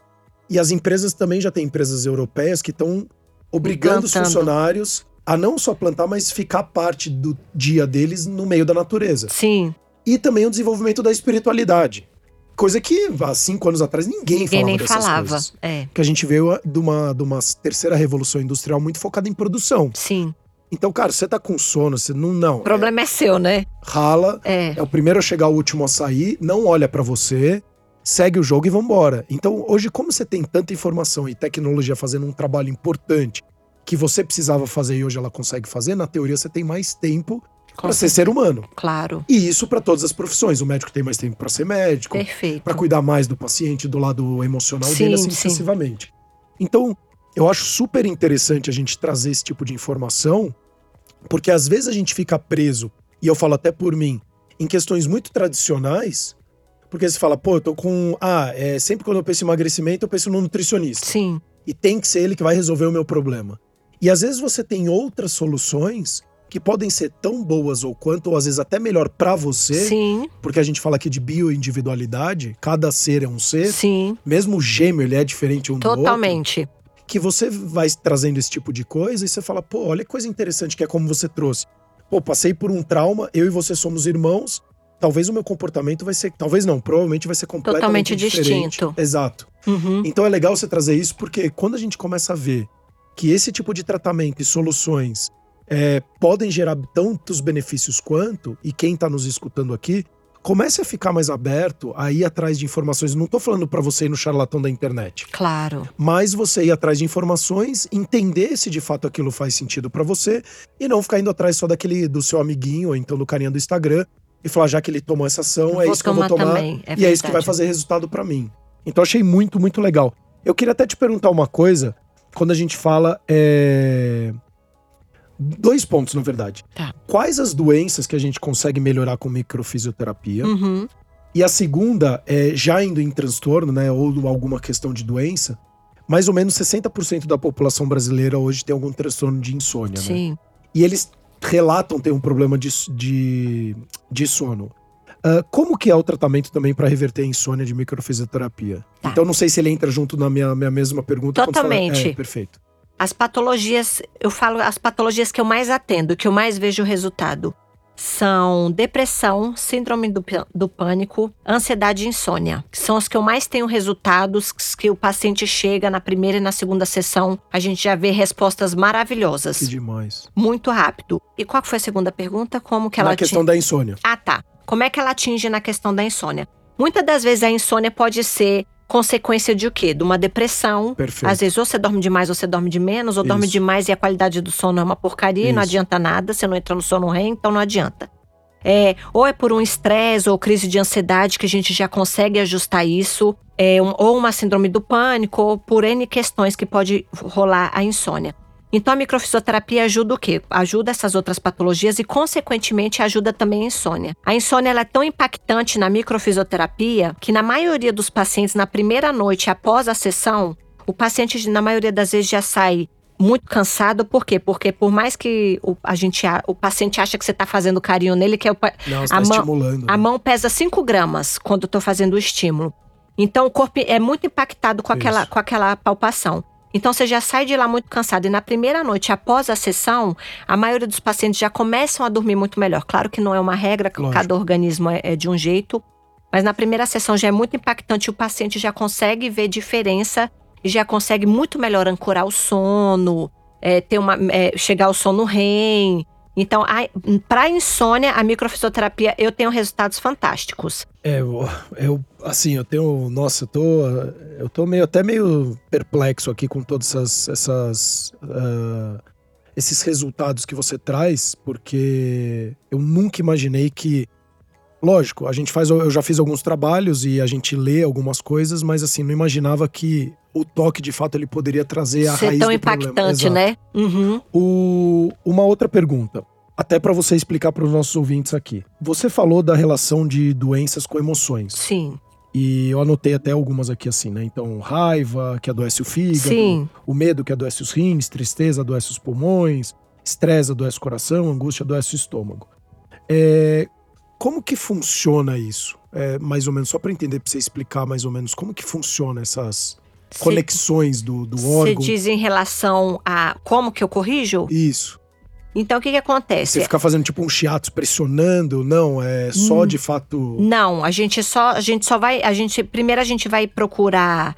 E as empresas também já têm empresas europeias que estão obrigando Plantando. os funcionários a não só plantar, mas ficar parte do dia deles no meio da natureza. Sim. E também o desenvolvimento da espiritualidade. Coisa que há cinco anos atrás ninguém, ninguém falava nem falava. coisas. É. Que a gente veio de uma, de uma terceira revolução industrial muito focada em produção. Sim. Então, cara, você tá com sono, você não. não o problema é, é seu, né? Rala, é. é o primeiro a chegar, o último a sair, não olha para você, segue o jogo e vambora. Então, hoje, como você tem tanta informação e tecnologia fazendo um trabalho importante que você precisava fazer e hoje ela consegue fazer, na teoria você tem mais tempo para ser ser humano. Claro. E isso para todas as profissões. O médico tem mais tempo para ser médico, Perfeito. para cuidar mais do paciente, do lado emocional sim, dele, assim sim. sucessivamente. Então, eu acho super interessante a gente trazer esse tipo de informação, porque às vezes a gente fica preso, e eu falo até por mim, em questões muito tradicionais, porque você fala, pô, eu tô com. Ah, é, sempre quando eu penso em emagrecimento, eu penso no nutricionista. Sim. E tem que ser ele que vai resolver o meu problema. E às vezes você tem outras soluções que podem ser tão boas ou quanto, ou às vezes até melhor para você. Sim. Porque a gente fala aqui de bioindividualidade, cada ser é um ser. Sim. Mesmo o gêmeo, ele é diferente um Totalmente. do outro. Totalmente. Que você vai trazendo esse tipo de coisa e você fala, pô, olha que coisa interessante que é como você trouxe. Pô, passei por um trauma, eu e você somos irmãos. Talvez o meu comportamento vai ser. Talvez não, provavelmente vai ser completamente Totalmente diferente. distinto. Exato. Uhum. Então é legal você trazer isso, porque quando a gente começa a ver que esse tipo de tratamento e soluções é, podem gerar tantos benefícios quanto, e quem está nos escutando aqui, comece a ficar mais aberto a ir atrás de informações. Não estou falando para você ir no charlatão da internet. Claro. Mas você ir atrás de informações, entender se de fato aquilo faz sentido para você e não ficar indo atrás só daquele do seu amiguinho ou então do carinha do Instagram e falar já que ele tomou essa ação, é isso que eu vou tomar também, é e é isso que vai fazer resultado para mim. Então achei muito, muito legal. Eu queria até te perguntar uma coisa, quando a gente fala é, dois pontos, na verdade. Tá. Quais as doenças que a gente consegue melhorar com microfisioterapia? Uhum. E a segunda, é, já indo em transtorno, né, ou alguma questão de doença, mais ou menos 60% da população brasileira hoje tem algum transtorno de insônia, né? Sim. E eles relatam ter um problema de, de, de sono. Ah, como que é o tratamento também para reverter a insônia de microfisioterapia? Tá. Então não sei se ele entra junto na minha, minha mesma pergunta. quando fala- Totalmente. É, perfeito. As patologias, eu falo as patologias que eu mais atendo, que eu mais vejo resultado. são depressão, síndrome do, do, pânico, ansiedade e insônia. São os que eu mais tenho resultados, que o paciente chega na primeira e na segunda sessão, a gente já vê respostas maravilhosas. Que demais. Muito rápido. E qual foi a segunda pergunta? Como que ela Na questão da insônia. Ah, tá. Como é que ela atinge na questão da insônia? Muitas das vezes a insônia pode ser consequência de o quê? De uma depressão. Perfeito. Às vezes ou você dorme demais ou você dorme de menos, ou Isso. dorme demais e a qualidade do sono é uma porcaria Isso. e não adianta nada, você não entra no sono REM, então não adianta. É, ou é por um estresse ou crise de ansiedade que a gente já consegue ajustar isso, é, um, ou uma síndrome do pânico, ou por N questões que pode rolar a insônia. Então a microfisioterapia ajuda o quê? Ajuda essas outras patologias e, consequentemente, ajuda também a insônia. A insônia é tão impactante na microfisioterapia que, na maioria dos pacientes, na primeira noite após a sessão, o paciente, na maioria das vezes, já sai muito cansado, por quê? Porque por mais que o, a gente, o paciente acha que você está fazendo carinho nele, que é o, Não, a, tá mão, né? a mão pesa 5 gramas quando eu estou fazendo o estímulo. Então o corpo é muito impactado com aquela, com aquela palpação. Então você já sai de lá muito cansado. E na primeira noite, após a sessão, a maioria dos pacientes já começam a dormir muito melhor. Claro que não é uma regra, Lógico. cada organismo é, é de um jeito. Mas na primeira sessão já é muito impactante, o paciente já consegue ver diferença e já consegue muito melhor ancorar o sono, é, ter uma, é, chegar ao sono REM. Então, para insônia, a microfisioterapia eu tenho resultados fantásticos. É, eu, assim, eu tenho, nossa, eu tô, eu tô meio até meio perplexo aqui com todas essas, essas uh, esses resultados que você traz, porque eu nunca imaginei que Lógico, a gente faz, eu já fiz alguns trabalhos e a gente lê algumas coisas, mas assim, não imaginava que o toque de fato ele poderia trazer a Ser raiz tão do impactante, né? Uhum. O, uma outra pergunta, até para você explicar para os nossos ouvintes aqui. Você falou da relação de doenças com emoções. Sim. E eu anotei até algumas aqui assim, né? Então, raiva, que adoece o fígado, Sim. o medo que adoece os rins, tristeza adoece os pulmões, estresse adoece o coração, angústia adoece o estômago. É, como que funciona isso? É, mais ou menos, só para entender, para você explicar mais ou menos como que funciona essas cê, conexões do, do órgão. Você diz em relação a como que eu corrijo? Isso. Então, o que que acontece? Você fica fazendo tipo um chiato pressionando? Não, é só hum, de fato... Não, a gente só, a gente só vai, a gente, primeiro a gente vai procurar,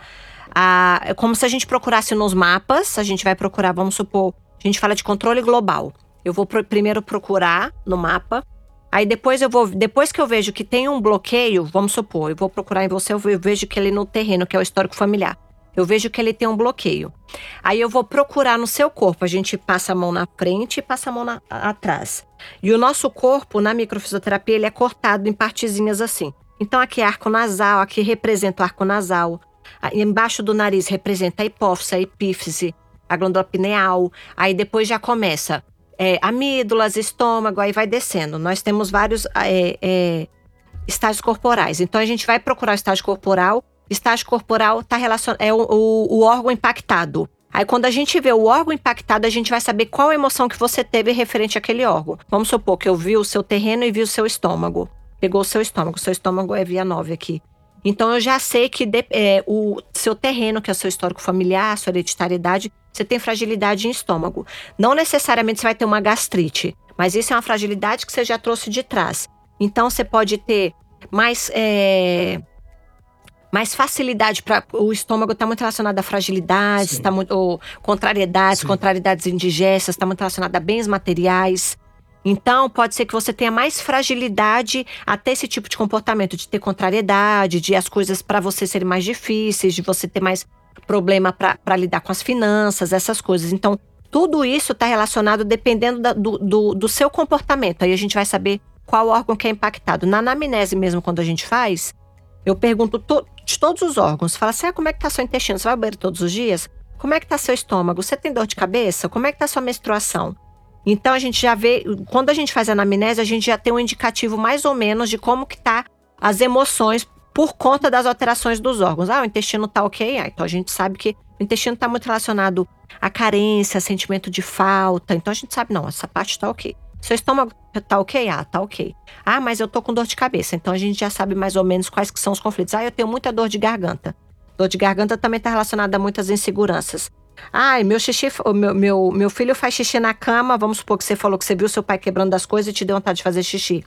a, é como se a gente procurasse nos mapas, a gente vai procurar, vamos supor, a gente fala de controle global. Eu vou pro, primeiro procurar no mapa, Aí depois eu vou, depois que eu vejo que tem um bloqueio, vamos supor, eu vou procurar em você, eu vejo que ele no terreno, que é o histórico familiar. Eu vejo que ele tem um bloqueio. Aí eu vou procurar no seu corpo. A gente passa a mão na frente e passa a mão na, atrás. E o nosso corpo, na microfisioterapia, ele é cortado em partezinhas assim. Então aqui é arco nasal, aqui representa o arco nasal. Aí, embaixo do nariz representa a hipófise, a epífise, a glândula pineal. Aí depois já começa é, amígdalas, estômago, aí vai descendo. Nós temos vários é, é, estágios corporais. Então a gente vai procurar o estágio corporal. Estágio corporal tá relacionado, é o, o, o órgão impactado. Aí, quando a gente vê o órgão impactado, a gente vai saber qual emoção que você teve referente àquele órgão. Vamos supor que eu vi o seu terreno e vi o seu estômago. Pegou o seu estômago. O seu estômago é via 9 aqui. Então, eu já sei que de, é, o seu terreno, que é o seu histórico familiar, a sua hereditariedade, você tem fragilidade em estômago. Não necessariamente você vai ter uma gastrite, mas isso é uma fragilidade que você já trouxe de trás. Então você pode ter mais. É, mais facilidade para o estômago está muito relacionado a fragilidades, está muito ou contrariedades, Sim. contrariedades indigestas, está muito relacionado a bens materiais. Então, pode ser que você tenha mais fragilidade até esse tipo de comportamento, de ter contrariedade, de as coisas para você serem mais difíceis, de você ter mais problema para lidar com as finanças, essas coisas. Então, tudo isso está relacionado dependendo da, do, do, do, seu comportamento. Aí a gente vai saber qual órgão que é impactado. Na anamnese mesmo, quando a gente faz, eu pergunto to, de todos os órgãos. Fala assim, ah, como é que tá seu intestino? Você vai ao banheiro todos os dias? Como é que tá seu estômago? Você tem dor de cabeça? Como é que tá sua menstruação? Então a gente já vê, quando a gente faz a anamnese, a gente já tem um indicativo mais ou menos de como que tá as emoções por conta das alterações dos órgãos. Ah, o intestino está ok, ah, então a gente sabe que o intestino está muito relacionado à carência, sentimento de falta. Então a gente sabe, não, essa parte está ok. Seu estômago está ok? Ah, tá ok. Ah, mas eu tô com dor de cabeça. Então a gente já sabe mais ou menos quais que são os conflitos. Ah, eu tenho muita dor de garganta. Dor de garganta também está relacionada a muitas inseguranças. Ai, meu xixi, meu, meu, meu filho faz xixi na cama. Vamos supor que você falou que você viu seu pai quebrando as coisas e te deu vontade de fazer xixi.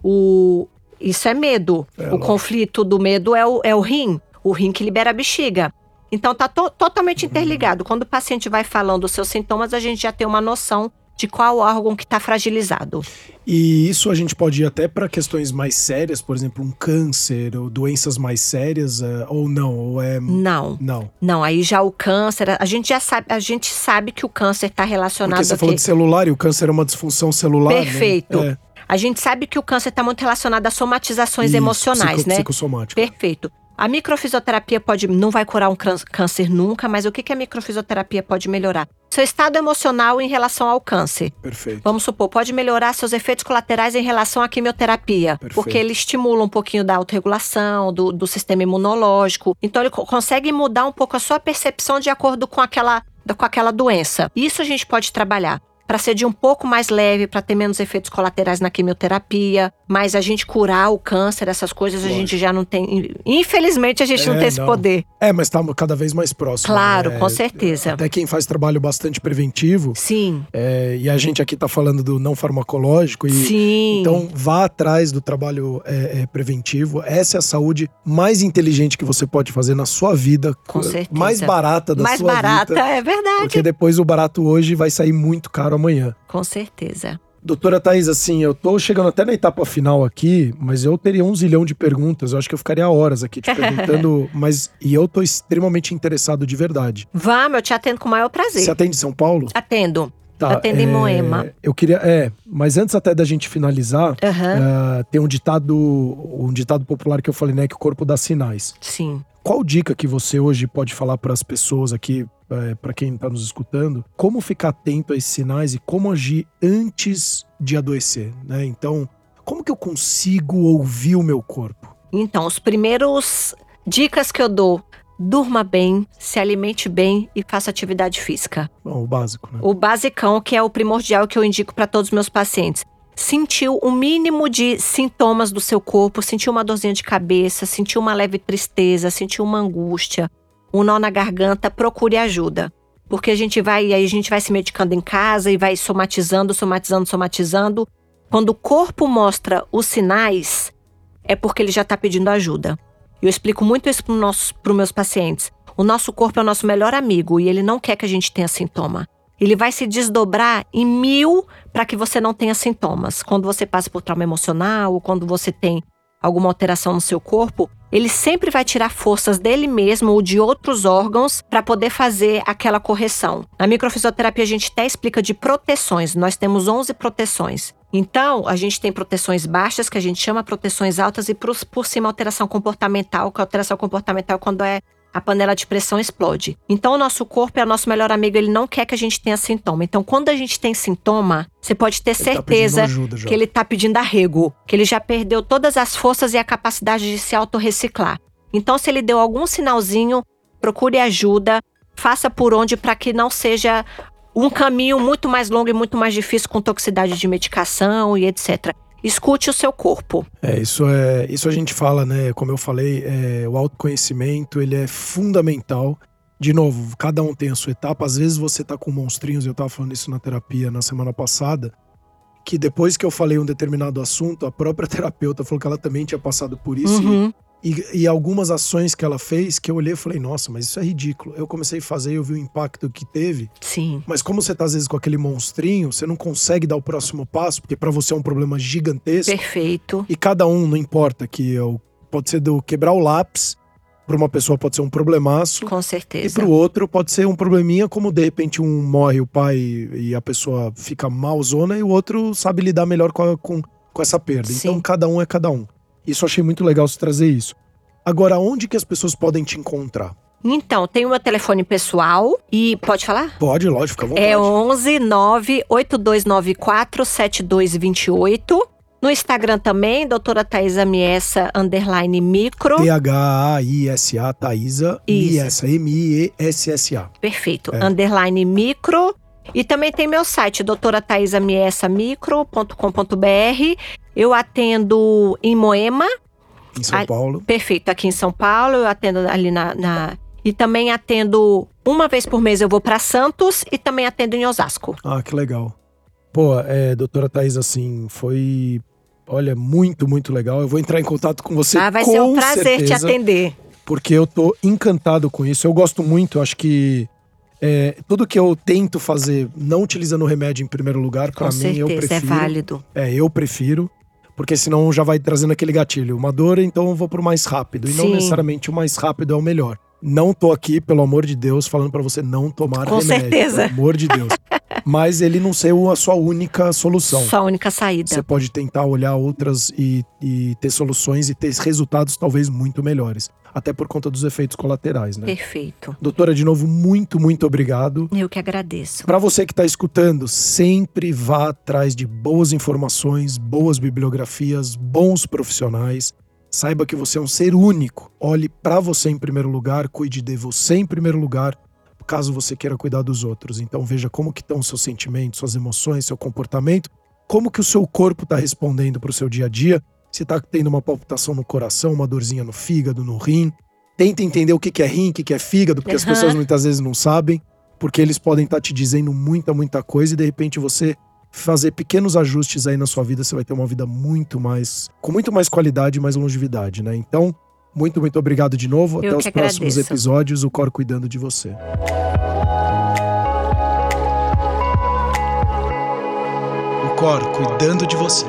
O, isso é medo. É, o conflito do medo é o, é o rim. O rim que libera a bexiga. Então tá to totalmente interligado. Quando o paciente vai falando os seus sintomas, a gente já tem uma noção de qual órgão que está fragilizado. E isso a gente pode ir até para questões mais sérias, por exemplo, um câncer ou doenças mais sérias, é, ou não, ou é não, não, não. Aí já o câncer, a gente já sabe, a gente sabe que o câncer está relacionado. Porque você falou de celular e o câncer é uma disfunção celular. Né? Perfeito. Né? É. A gente sabe que o câncer está muito relacionado a somatizações Isso, emocionais, psico, né? Psicossomático. Perfeito. A microfisioterapia pode, não vai curar um câncer nunca, mas o que, que a microfisioterapia pode melhorar? Seu estado emocional em relação ao câncer. Perfeito. Vamos supor, pode melhorar seus efeitos colaterais em relação à quimioterapia. Perfeito. Porque ele estimula um pouquinho da autorregulação, do, do sistema imunológico. Então ele consegue mudar um pouco a sua percepção de acordo com aquela, com aquela doença. Isso a gente pode trabalhar para ser de um pouco mais leve, para ter menos efeitos colaterais na quimioterapia. Mas a gente curar o câncer, essas coisas, Lógico. a gente já não tem. Infelizmente, a gente é, não tem esse não. poder. É, mas está cada vez mais próximo. Claro, né? com certeza. Até quem faz trabalho bastante preventivo. Sim. É, e a gente aqui está falando do não farmacológico. E, Sim. Então, vá atrás do trabalho é, é, preventivo. Essa é a saúde mais inteligente que você pode fazer na sua vida. Com certeza. Mais barata da mais sua barata, vida. Mais barata, é verdade. Porque depois o barato hoje vai sair muito caro amanhã. Com certeza. Doutora Thais, assim, eu tô chegando até na etapa final aqui, mas eu teria um zilhão de perguntas. Eu acho que eu ficaria horas aqui te perguntando, mas e eu tô extremamente interessado de verdade. Vamos, eu te atendo com o maior prazer. Você atende em São Paulo? Atendo. Tá, Atendo é, em Moema. Eu queria. É, mas antes até da gente finalizar, uhum. uh, tem um ditado, um ditado popular que eu falei, né? Que o corpo dá sinais. Sim. Qual dica que você hoje pode falar para as pessoas aqui, é, para quem está nos escutando, como ficar atento a esses sinais e como agir antes de adoecer, né? Então, como que eu consigo ouvir o meu corpo? Então, os primeiros dicas que eu dou durma bem, se alimente bem e faça atividade física. Bom, o básico, né? O basicão, que é o primordial que eu indico para todos os meus pacientes sentiu o mínimo de sintomas do seu corpo, sentiu uma dorzinha de cabeça, sentiu uma leve tristeza, sentiu uma angústia, um nó na garganta, procure ajuda. Porque a gente vai, aí a gente vai se medicando em casa e vai somatizando, somatizando, somatizando. Quando o corpo mostra os sinais, é porque ele já está pedindo ajuda. Eu explico muito isso para os meus pacientes. O nosso corpo é o nosso melhor amigo e ele não quer que a gente tenha sintoma. Ele vai se desdobrar em mil para que você não tenha sintomas. Quando você passa por trauma emocional ou quando você tem alguma alteração no seu corpo, ele sempre vai tirar forças dele mesmo ou de outros órgãos para poder fazer aquela correção. Na microfisioterapia a gente até explica de proteções. Nós temos 11 proteções. Então, a gente tem proteções baixas, que a gente chama proteções altas, e por, cima alteração comportamental, que a alteração comportamental quando é a panela de pressão explode. Então, o nosso corpo é o nosso melhor amigo, ele não quer que a gente tenha sintoma. Então, quando a gente tem sintoma, você pode ter ele tá certeza tá que ele está pedindo arrego, que ele já perdeu todas as forças e a capacidade de se autorreciclar. Então, se ele deu algum sinalzinho, procure ajuda, faça por onde para que não seja um caminho muito mais longo e muito mais difícil com toxicidade de medicação e etc. Escute o seu corpo. É, isso é, isso a gente fala, né? Como eu falei, é, o autoconhecimento, ele é fundamental. De novo, cada um tem a sua etapa. Às vezes você tá com monstrinhos, eu tava falando isso na terapia na semana passada, que depois que eu falei um determinado assunto, a própria terapeuta falou que ela também tinha passado por isso. Uhum. E, e, algumas ações que ela fez que eu olhei e falei, nossa, mas isso é ridículo. Eu comecei a fazer e eu vi o impacto que teve. Sim. Mas como você tá às vezes com aquele monstrinho, você não consegue dar o próximo passo, porque para você é um problema gigantesco. Perfeito. E cada um, não importa, que eu, pode ser do quebrar o lápis, para uma pessoa pode ser um problemaço. Com certeza. E para o outro pode ser um probleminha, como de repente um morre o pai e a pessoa fica malzona e o outro sabe lidar melhor com, a, com, com essa perda. Sim. Então cada um é cada um. Isso achei muito legal você trazer isso. Agora, onde que as pessoas podem te encontrar? Então, tem o meu telefone pessoal e pode falar? Pode, lógico, fica à vontade. É 11 98294 7228. No Instagram também, doutora Thaisa Miessa, underline micro. T-H-A-I-S-A, Thaisa, Miessa, M-I-E-S-S-A. Perfeito, é. underline micro. E também tem meu site, doutorathaisamiessamicro.com.br. Eu atendo em Moema. Em São Paulo. Perfeito, aqui em São Paulo. Eu atendo ali na, na E também atendo uma vez por mês eu vou para Santos e também atendo em Osasco. Ah, que legal. Pô, é, doutora Thais, assim, foi. Olha, muito, muito legal. Eu vou entrar em contato com você. Ah, vai ser um prazer certeza, te atender. Porque eu tô encantado com isso. Eu gosto muito, acho que é, tudo que eu tento fazer não utilizando o remédio em primeiro lugar, para mim eu é prefiro. é válido. É, eu prefiro. Porque senão já vai trazendo aquele gatilho. Uma dor, então eu vou pro mais rápido. E Sim. não necessariamente o mais rápido é o melhor. Não tô aqui, pelo amor de Deus, falando para você não tomar Com remédio. certeza. Pelo amor de Deus. Mas ele não ser a sua única solução. Só a única saída. Você pode tentar olhar outras e, e ter soluções e ter resultados talvez muito melhores. Até por conta dos efeitos colaterais, né? Perfeito. Doutora, de novo, muito, muito obrigado. Eu que agradeço. Para você que está escutando, sempre vá atrás de boas informações, boas bibliografias, bons profissionais. Saiba que você é um ser único. Olhe para você em primeiro lugar, cuide de você em primeiro lugar, caso você queira cuidar dos outros. Então veja como que estão os seus sentimentos, suas emoções, seu comportamento, como que o seu corpo está respondendo para o seu dia a dia. Se está tendo uma palpitação no coração, uma dorzinha no fígado, no rim. Tenta entender o que que é rim, o que que é fígado, porque as Aham. pessoas muitas vezes não sabem, porque eles podem estar te dizendo muita, muita coisa e de repente você fazer pequenos ajustes aí na sua vida, você vai ter uma vida muito mais, com muito mais qualidade e mais longevidade, né? Então, muito, muito obrigado de novo. Eu Até os que próximos agradeço. episódios, o Cor cuidando de você. O Cor cuidando de você.